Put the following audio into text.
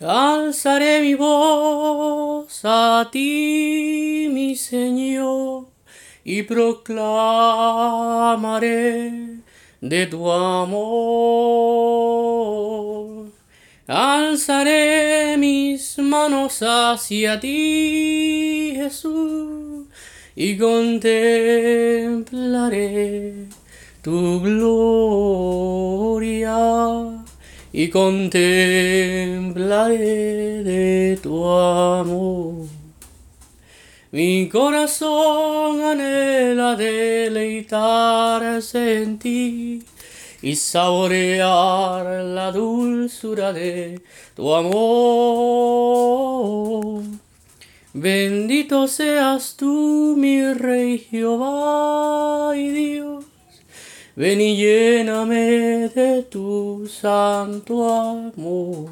Alzaré mi voz a ti, mi Señor, y proclamaré de tu amor. Alzaré mis manos hacia ti, Jesús, y contemplaré tu gloria y contemplaré de tu amor. Mi corazón anhela deleitarse en ti y saborear la dulzura de tu amor. Bendito seas tú, mi Rey Jehová y Dios. Ven y lléname de tu santo amor.